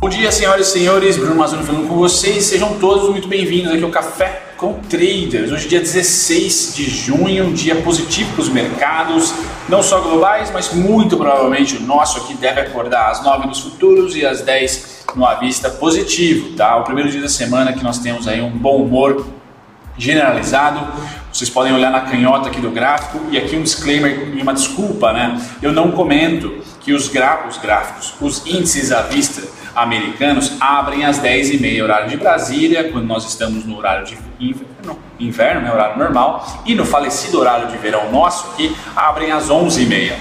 Bom dia, senhoras e senhores. Bruno Mazzoni falando com vocês. Sejam todos muito bem-vindos aqui ao Café com Traders. Hoje, dia 16 de junho, um dia positivo para os mercados, não só globais, mas muito provavelmente o nosso aqui deve acordar às 9 nos futuros e às 10 no avista positivo, tá? O primeiro dia da semana que nós temos aí um bom humor generalizado. Vocês podem olhar na canhota aqui do gráfico e aqui um disclaimer e uma desculpa, né? Eu não comento que os, os gráficos, os índices à vista americanos abrem às 10h30 horário de Brasília, quando nós estamos no horário de inverno, inverno né, horário normal, e no falecido horário de verão nosso aqui, abrem às 11h30.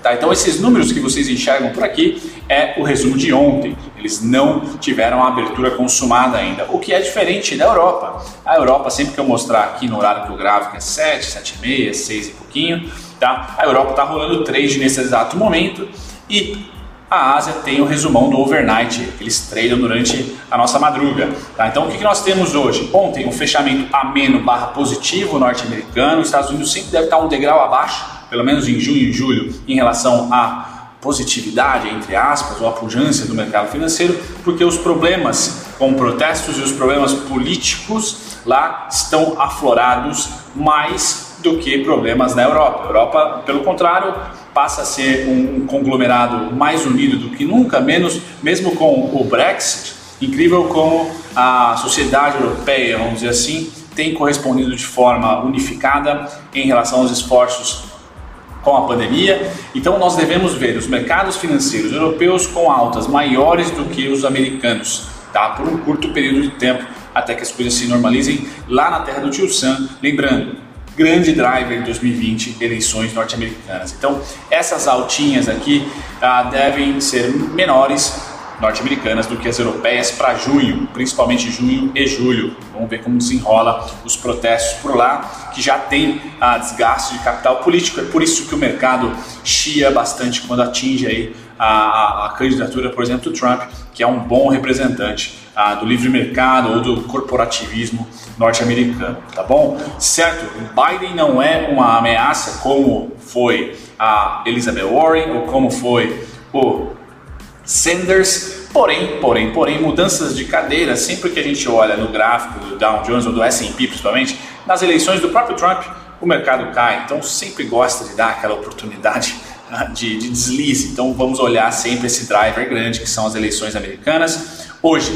Tá, então esses números que vocês enxergam por aqui é o resumo de ontem. Eles não tiveram a abertura consumada ainda, o que é diferente da Europa. A Europa, sempre que eu mostrar aqui no horário que eu gravo, que é 7, 7 e meia, 6 e pouquinho, tá? a Europa está rolando trade nesse exato momento e a Ásia tem o resumão do overnight, eles tradam durante a nossa madruga. Tá? Então o que, que nós temos hoje? Ontem um fechamento ameno barra positivo norte-americano, os Estados Unidos sempre deve estar um degrau abaixo, pelo menos em junho e julho, em relação à positividade, entre aspas, ou a pujança do mercado financeiro, porque os problemas com protestos e os problemas políticos lá estão aflorados mais do que problemas na Europa. A Europa, pelo contrário, passa a ser um, conglomerado mais unido do que nunca, menos mesmo com o Brexit. Incrível como a sociedade europeia, vamos dizer assim, tem correspondido de forma unificada em relação aos esforços com a pandemia. Então nós devemos ver os mercados financeiros europeus com altas maiores do que os americanos, tá? Por um curto período de tempo até que as coisas se normalizem lá na terra do tio Sam. Lembrando, grande driver em 2020, eleições norte-americanas. Então, essas altinhas aqui ah, devem ser menores norte-americanas do que as europeias para junho, principalmente junho e julho. Vamos ver como desenrola os protestos por lá, que já tem ah, desgaste de capital político. É por isso que o mercado chia bastante quando atinge aí a, a, a candidatura, por exemplo, do Trump, que é um bom representante ah, do livre mercado ou do corporativismo norte-americano, tá bom? Certo, Biden não é uma ameaça como foi a Elizabeth Warren ou como foi o Sanders, porém, porém, porém, mudanças de cadeira, sempre que a gente olha no gráfico do Dow Jones ou do S&P principalmente, nas eleições do próprio Trump, o mercado cai, então sempre gosta de dar aquela oportunidade ah, de, de deslize. Então vamos olhar sempre esse driver grande que são as eleições americanas. Hoje,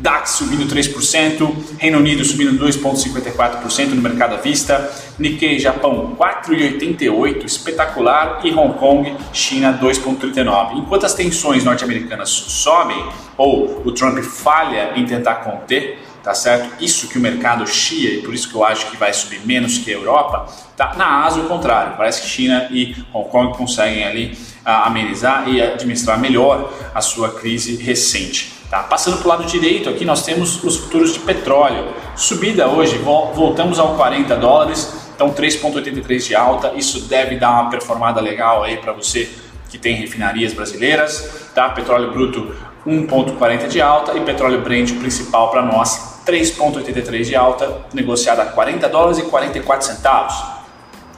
DAX subindo 3%, Reino Unido subindo 2,54% no mercado à vista, Nikkei Japão 4,88%, espetacular, e Hong Kong, China 2,39%. Enquanto as tensões norte-americanas sobem, ou o Trump falha em tentar conter, tá certo? Isso que o mercado chia, e por isso que eu acho que vai subir menos que a Europa, tá? Na Ásia, o contrário, parece que China e Hong Kong conseguem ali uh, amenizar e administrar melhor a sua crise recente. Tá? Passando para o lado direito, aqui nós temos os futuros de petróleo. Subida hoje, voltamos ao 40 dólares, então 3,83 de alta. Isso deve dar uma performada legal aí para você que tem refinarias brasileiras. Tá? Petróleo bruto 1,40 de alta e petróleo Brent principal para nós 3,83 de alta, negociada a 40 dólares e 44 centavos.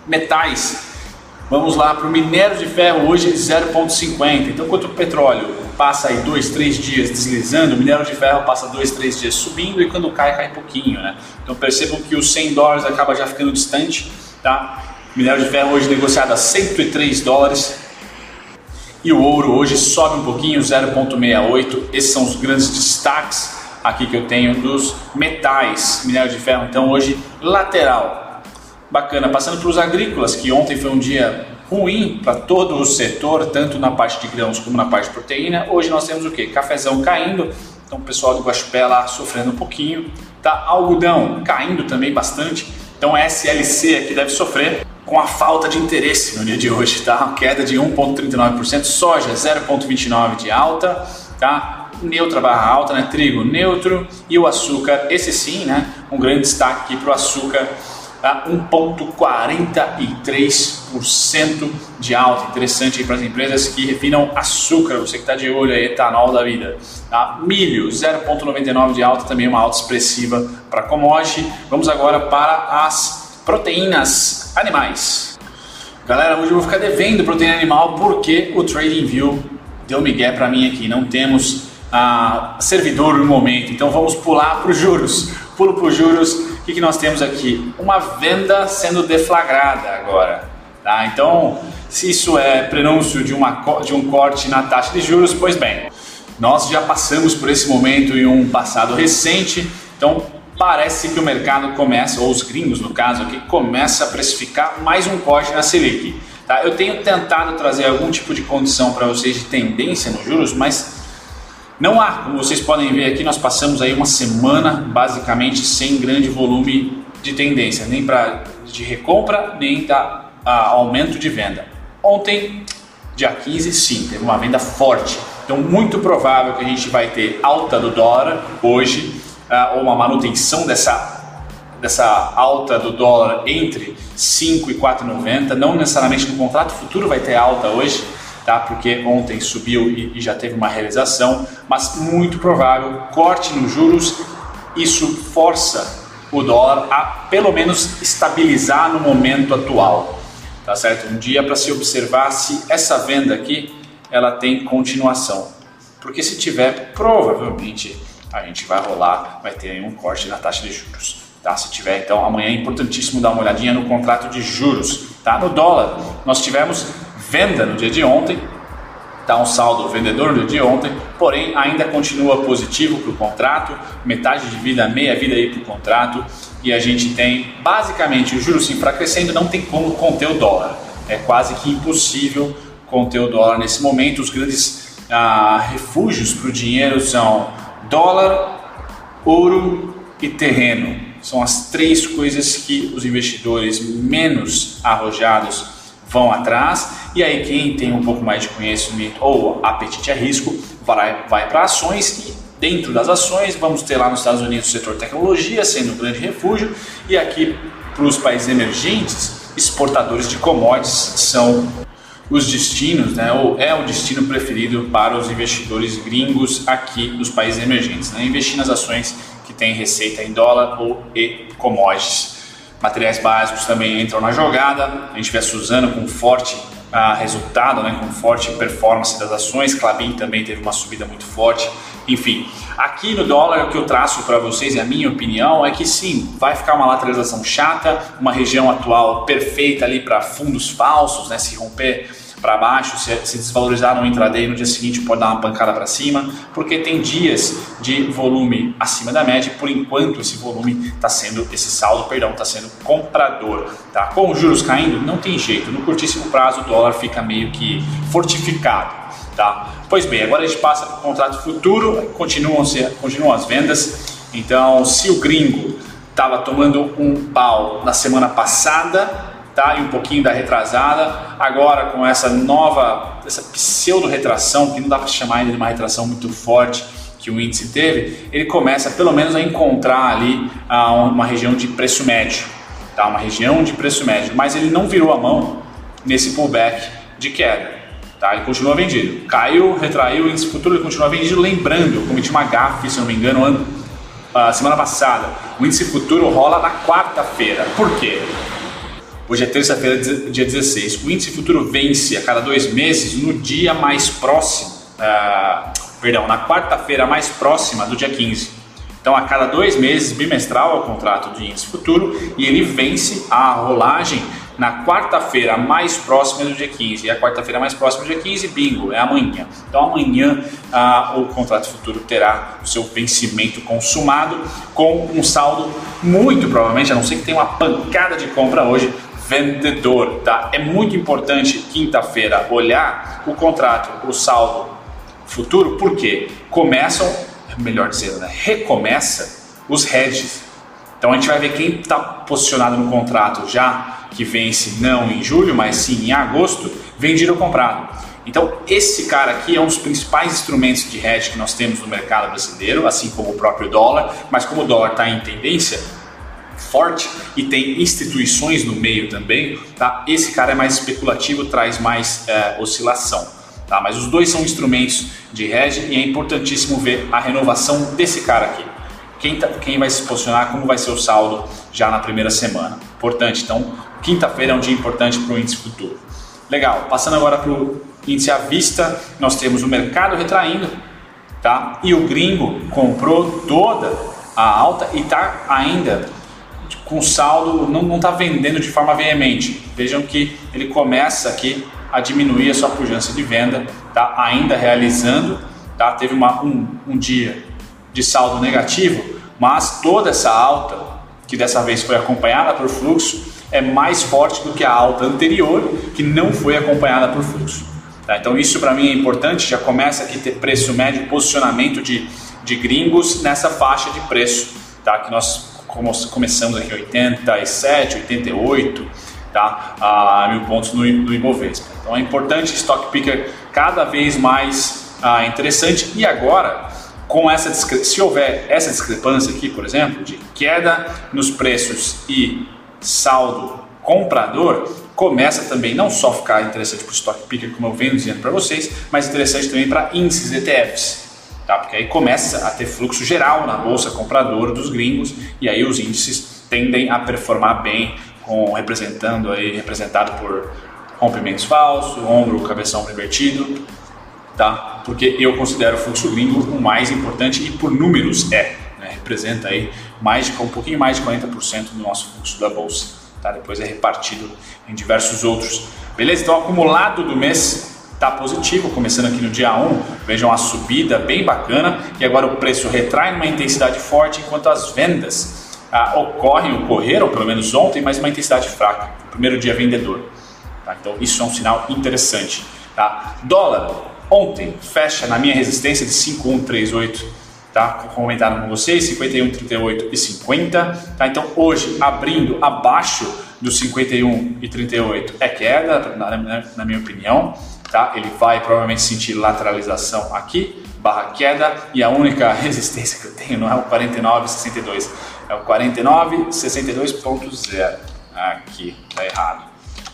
Metais, vamos lá para o minério de ferro hoje 0,50. Então, quanto o petróleo passa aí dois, três dias deslizando, o minério de ferro passa dois, três dias subindo e quando cai, cai pouquinho, né? Então percebam que os 100 dólares acaba já ficando distante, tá? minério de ferro hoje negociado a 103 dólares e o ouro hoje sobe um pouquinho, 0,68. Esses são os grandes destaques aqui que eu tenho dos metais, minério de ferro. Então hoje lateral, bacana. Passando para os agrícolas, que ontem foi um dia ruim para todo o setor, tanto na parte de grãos como na parte de proteína. Hoje nós temos o que? Cafezão caindo, então o pessoal do Guaxupé lá sofrendo um pouquinho, tá? Algodão caindo também bastante, então a SLC aqui deve sofrer com a falta de interesse no dia de hoje, tá? Queda de 1,39%, soja 0,29% de alta, tá? Neutra barra alta, né? Trigo neutro e o açúcar, esse sim, né? Um grande destaque aqui para o açúcar tá? 1,43% de alta. Interessante para as empresas que refinam açúcar, você que está de olho aí, etanol da vida. Tá? Milho, 0,99% de alta, também uma alta expressiva para commodity. Vamos agora para as proteínas animais. Galera, hoje eu vou ficar devendo proteína animal porque o TradingView deu migué para mim aqui. Não temos ah, servidor no momento. Então vamos pular para os juros. Pulo para os juros. Que, que nós temos aqui? Uma venda sendo deflagrada agora. Tá? Então, se isso é prenúncio de, uma, de um corte na taxa de juros, pois bem, nós já passamos por esse momento em um passado recente. Então parece que o mercado começa, ou os gringos no caso aqui, começa a precificar mais um corte na Selic. Tá? Eu tenho tentado trazer algum tipo de condição para vocês de tendência nos juros, mas não há, como vocês podem ver aqui, nós passamos aí uma semana basicamente sem grande volume de tendência, nem para de recompra, nem da aumento de venda. Ontem, dia 15, sim, teve uma venda forte. Então, muito provável que a gente vai ter alta do dólar hoje, ou uma manutenção dessa, dessa alta do dólar entre 5 e 4,90. Não necessariamente no contrato futuro vai ter alta hoje, tá? porque ontem subiu e, e já teve uma realização, mas muito provável corte nos juros, isso força o dólar a pelo menos estabilizar no momento atual, tá certo? Um dia para se observar se essa venda aqui ela tem continuação, porque se tiver provavelmente a gente vai rolar, vai ter um corte na taxa de juros. Tá? Se tiver, então amanhã é importantíssimo dar uma olhadinha no contrato de juros. Tá? No dólar, nós tivemos venda no dia de ontem, está um saldo vendedor no dia de ontem, porém ainda continua positivo para o contrato, metade de vida, meia vida aí para o contrato, e a gente tem basicamente o juros se enfraquecendo, não tem como conter o dólar. É quase que impossível conter o dólar nesse momento. Os grandes ah, refúgios para o dinheiro são dólar, ouro e terreno. São as três coisas que os investidores menos arrojados vão atrás. E aí quem tem um pouco mais de conhecimento ou apetite a risco vai, vai para ações. E dentro das ações vamos ter lá nos Estados Unidos o setor tecnologia sendo um grande refúgio. E aqui para os países emergentes exportadores de commodities são os destinos, né, ou é o destino preferido para os investidores gringos aqui nos países emergentes, né, investir nas ações que têm receita em dólar ou e commodities. Materiais básicos também entram na jogada. A gente vê a Suzano com forte ah, resultado, né, com forte performance das ações. Clabin também teve uma subida muito forte. Enfim, aqui no dólar o que eu traço para vocês e a minha opinião é que sim, vai ficar uma lateralização chata, uma região atual perfeita ali para fundos falsos, né, se romper para baixo, se, se desvalorizar no intraday, no dia seguinte pode dar uma pancada para cima, porque tem dias de volume acima da média, por enquanto esse volume está sendo, esse saldo, perdão, está sendo comprador. Tá? Com os juros caindo, não tem jeito, no curtíssimo prazo o dólar fica meio que fortificado. Tá? Pois bem, agora a gente passa para o contrato futuro, continuam, continuam as vendas, então se o gringo estava tomando um pau na semana passada, tá? e um pouquinho da retrasada. Agora com essa nova, essa pseudo-retração, que não dá para chamar ainda de uma retração muito forte que o índice teve, ele começa pelo menos a encontrar ali ah, uma região de preço médio, tá? uma região de preço médio, mas ele não virou a mão nesse pullback de queda. Tá? Ele continua vendido. Caiu, retraiu, o índice futuro ele continua vendido. Lembrando, eu cometi uma gafe, se não me engano, ano, uh, semana passada. O índice futuro rola na quarta-feira. Por quê? Hoje é terça-feira, dia 16. O índice futuro vence a cada dois meses no dia mais próximo, uh, perdão, na quarta-feira mais próxima do dia 15. Então, a cada dois meses, bimestral é o contrato de índice futuro e ele vence a rolagem na quarta-feira mais próxima do dia 15. E a quarta-feira mais próxima do dia 15, bingo, é amanhã. Então, amanhã ah, o contrato futuro terá o seu vencimento consumado com um saldo muito provavelmente, a não ser que tenha uma pancada de compra hoje, vendedor, tá? É muito importante quinta-feira olhar o contrato, o saldo futuro, porque começam, melhor dizendo, né? recomeça os hedges. Então a gente vai ver quem está posicionado no contrato já que vence não em julho, mas sim em agosto, vendido ou comprado. Então esse cara aqui é um dos principais instrumentos de hedge que nós temos no mercado brasileiro, assim como o próprio dólar, mas como o dólar está em tendência, forte e tem instituições no meio também, tá? Esse cara é mais especulativo, traz mais é, oscilação, tá? Mas os dois são instrumentos de hedge e é importantíssimo ver a renovação desse cara aqui. Quem, tá, quem vai se posicionar, como vai ser o saldo já na primeira semana. Importante, então, quinta-feira é um dia importante para o índice futuro. Legal, passando agora para o índice à vista, nós temos o mercado retraindo, tá? E o gringo comprou toda a alta e está ainda com saldo, não está vendendo de forma veemente. Vejam que ele começa aqui a diminuir a sua pujança de venda, tá? ainda realizando, tá? teve uma, um, um dia de saldo negativo, mas toda essa alta, que dessa vez foi acompanhada por fluxo, é mais forte do que a alta anterior, que não foi acompanhada por fluxo. Tá? Então isso para mim é importante, já começa aqui ter preço médio, posicionamento de, de gringos nessa faixa de preço, tá? que nós começamos aqui 87, 88, tá? mil pontos no, no Ibovespa. Então é importante stock picker cada vez mais ah, interessante e agora com essa se houver essa discrepância aqui, por exemplo, de queda nos preços e saldo comprador, começa também não só ficar interessante para o stock picker, como eu venho dizendo para vocês, mas interessante também para índices ETFs. Tá? Porque aí começa a ter fluxo geral na bolsa compradora dos gringos e aí os índices tendem a performar bem, com, representando aí, representado por rompimentos falsos, ombro, cabeção invertido, tá? Porque eu considero o fluxo gringo o mais importante e por números é, né? representa aí mais de um pouquinho mais de 40% do nosso fluxo da bolsa, tá? Depois é repartido em diversos outros. Beleza? Então acumulado do mês está positivo, começando aqui no dia 1, vejam a subida bem bacana e agora o preço retrai numa intensidade forte enquanto as vendas ah, ocorrem, ocorreram pelo menos ontem, mas uma intensidade fraca, primeiro dia vendedor. Tá? Então isso é um sinal interessante. Tá? Dólar, Ontem fecha na minha resistência de 5138, tá? Comentaram com vocês, 51, 38 e 50, tá? Então hoje abrindo abaixo dos 51 e 38 é queda, na, na, na minha opinião, tá? Ele vai provavelmente sentir lateralização aqui, barra queda e a única resistência que eu tenho não é o 49,62, é o 49,62.0. Aqui, tá errado.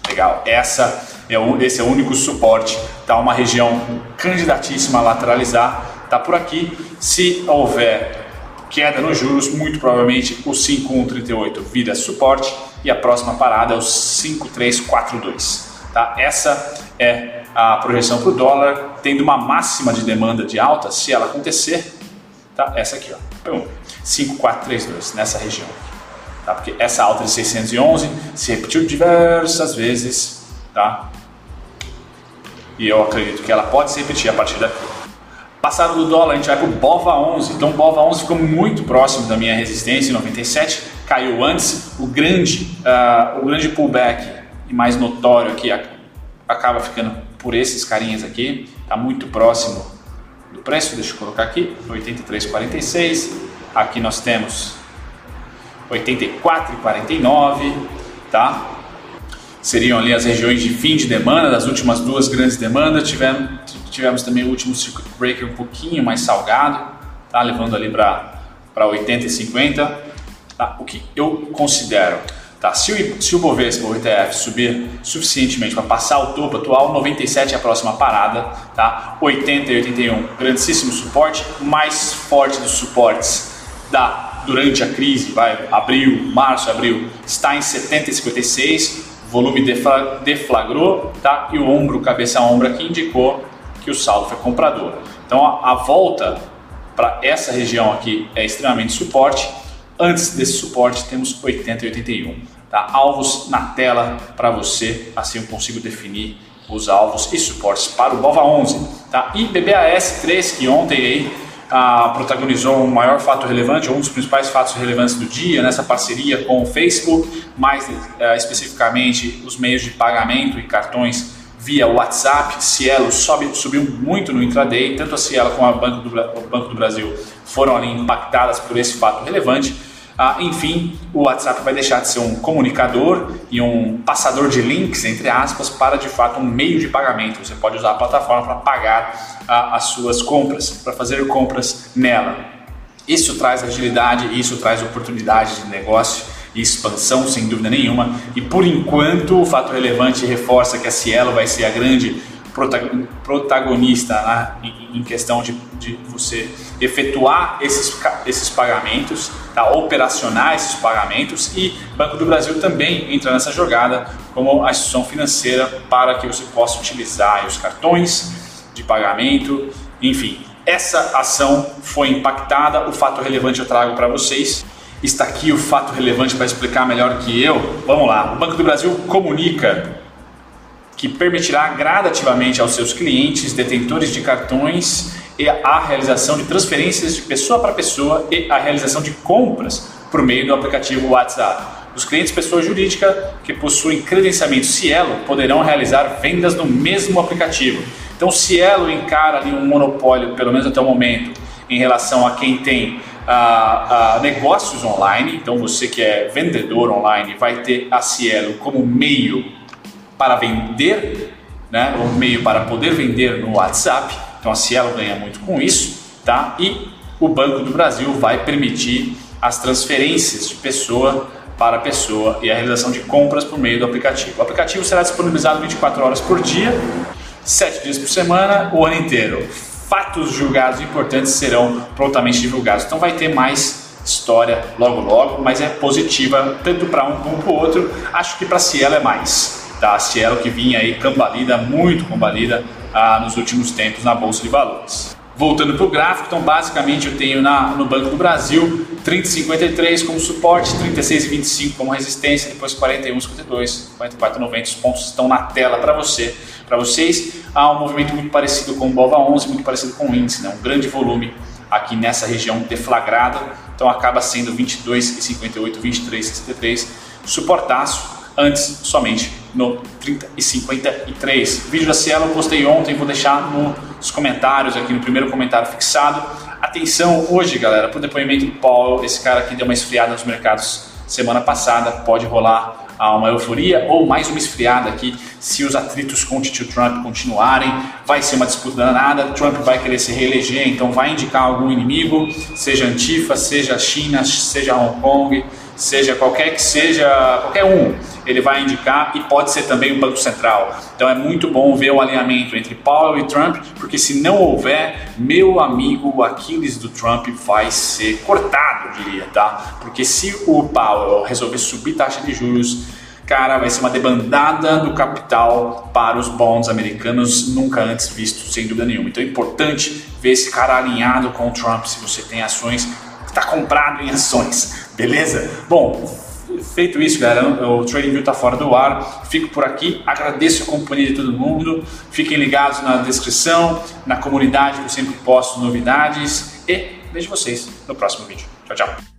Legal, essa é o, esse é o único suporte, tá? Uma região candidatíssima a lateralizar, tá por aqui. Se houver queda nos juros, muito provavelmente o 5138 vira suporte e a próxima parada é o 5342, tá? Essa é a projeção para o dólar, tendo uma máxima de demanda de alta, se ela acontecer, tá? Essa aqui, ó, 5432 nessa região tá? porque essa alta de 611 se repetiu diversas vezes, tá? e eu acredito que ela pode se repetir a partir daqui. Passado do dólar, a gente vai para o BOVA 11, então o BOVA 11 ficou muito próximo da minha resistência em 97, caiu antes, o grande, uh, o grande pullback e mais notório aqui acaba ficando por esses carinhas aqui, está muito próximo do preço, deixa eu colocar aqui, 83,46, aqui nós temos 84 e 49, tá? Seriam ali as regiões de fim de demanda, das últimas duas grandes demandas. Tivemos, tivemos também o último circuit breaker um pouquinho mais salgado, tá? Levando ali para 80 e 50. Tá? O que eu considero, tá? Se o, se o Bovespa, o ETF, subir suficientemente para passar o topo atual, 97 é a próxima parada, tá? 80 e 81, grandíssimo suporte, mais forte dos suportes da durante a crise, vai, abril, março, abril, está em 70 e 56, volume deflagrou, tá? E o ombro, cabeça ombro aqui indicou que o saldo foi comprador. Então a, a volta para essa região aqui é extremamente suporte. Antes desse suporte temos 80 e 81, tá? Alvos na tela para você, assim eu consigo definir os alvos e suportes para o BOVA 11, tá? E BBAS 3 que ontem aí ah, protagonizou um maior fato relevante, um dos principais fatos relevantes do dia, nessa parceria com o Facebook, mais eh, especificamente os meios de pagamento e cartões via WhatsApp. Cielo sobe, subiu muito no intraday, tanto a Cielo como a Banco do, o Banco do Brasil foram ali impactadas por esse fato relevante. Ah, enfim, o WhatsApp vai deixar de ser um comunicador e um passador de links, entre aspas, para de fato um meio de pagamento. Você pode usar a plataforma para pagar ah, as suas compras, para fazer compras nela. Isso traz agilidade, isso traz oportunidade de negócio e expansão, sem dúvida nenhuma. E por enquanto, o fato relevante reforça que a Cielo vai ser a grande protagonista né, em questão de, de, você efetuar esses, esses pagamentos, tá, operacionar esses pagamentos e Banco do Brasil também entra nessa jogada como a instituição financeira para que você possa utilizar os cartões de pagamento, enfim, essa ação foi impactada. O fato relevante eu trago para vocês. Está aqui o fato relevante para explicar melhor que eu. Vamos lá. O Banco do Brasil comunica que permitirá gradativamente aos seus clientes detentores de cartões e a realização de transferências de pessoa para pessoa e a realização de compras por meio do aplicativo WhatsApp. Os clientes pessoa jurídica que possuem credenciamento Cielo poderão realizar vendas no mesmo aplicativo. Então, Cielo encara ali um monopólio, pelo menos até o momento, em relação a quem tem ah, ah, negócios online. Então, você que é vendedor online vai ter a Cielo como meio para vender, né? um meio para poder vender no WhatsApp. Então, a Cielo ganha muito com isso, tá? E o Banco do Brasil vai permitir as transferências de pessoa para pessoa e a realização de compras por meio do aplicativo. O aplicativo será disponibilizado 24 horas por dia, 7 dias por semana, o ano inteiro. Fatos julgados importantes serão prontamente divulgados. Então vai ter mais história logo logo, mas é positiva tanto para um como para o outro. Acho que para Cielo é mais. Tá? A Cielo que vinha aí cambalida, muito cambalida ah, nos últimos tempos na Bolsa de Valores. Voltando para o gráfico, então basicamente eu tenho na, no Banco do Brasil 30,53 como suporte, 36,25 como resistência, depois 41,52, 44,90. Os pontos estão na tela para você, para vocês. Há um movimento muito parecido com o Bova 11, muito parecido com o índice, né? um grande volume aqui nessa região deflagrada, então acaba sendo 22,58, 23,63, suportaço antes somente no 30 e 53. O vídeo da Cielo eu postei ontem, vou deixar nos comentários aqui no primeiro comentário fixado. Atenção hoje, galera, para o depoimento do Paul, esse cara que deu uma esfriada nos mercados semana passada, pode rolar uma euforia ou mais uma esfriada aqui se os atritos com o Tio Trump continuarem. Vai ser uma disputa danada. Trump vai querer se reeleger, então vai indicar algum inimigo, seja Antifa, seja China, seja Hong Kong, seja qualquer que seja, qualquer um, ele vai indicar e pode ser também o Banco Central. Então é muito bom ver o alinhamento entre Powell e Trump, porque se não houver, meu amigo, o Aquiles do Trump vai ser cortado, diria, tá? Porque se o Powell resolver subir taxa de juros, cara, vai ser uma debandada do capital para os bonds americanos nunca antes visto, sem dúvida nenhuma. Então é importante ver esse cara alinhado com o Trump se você tem ações, está comprado em ações. Beleza? Bom, feito isso, galera, o TradingView está fora do ar. Fico por aqui, agradeço a companhia de todo mundo. Fiquem ligados na descrição, na comunidade que eu sempre posto novidades e vejo vocês no próximo vídeo. Tchau, tchau.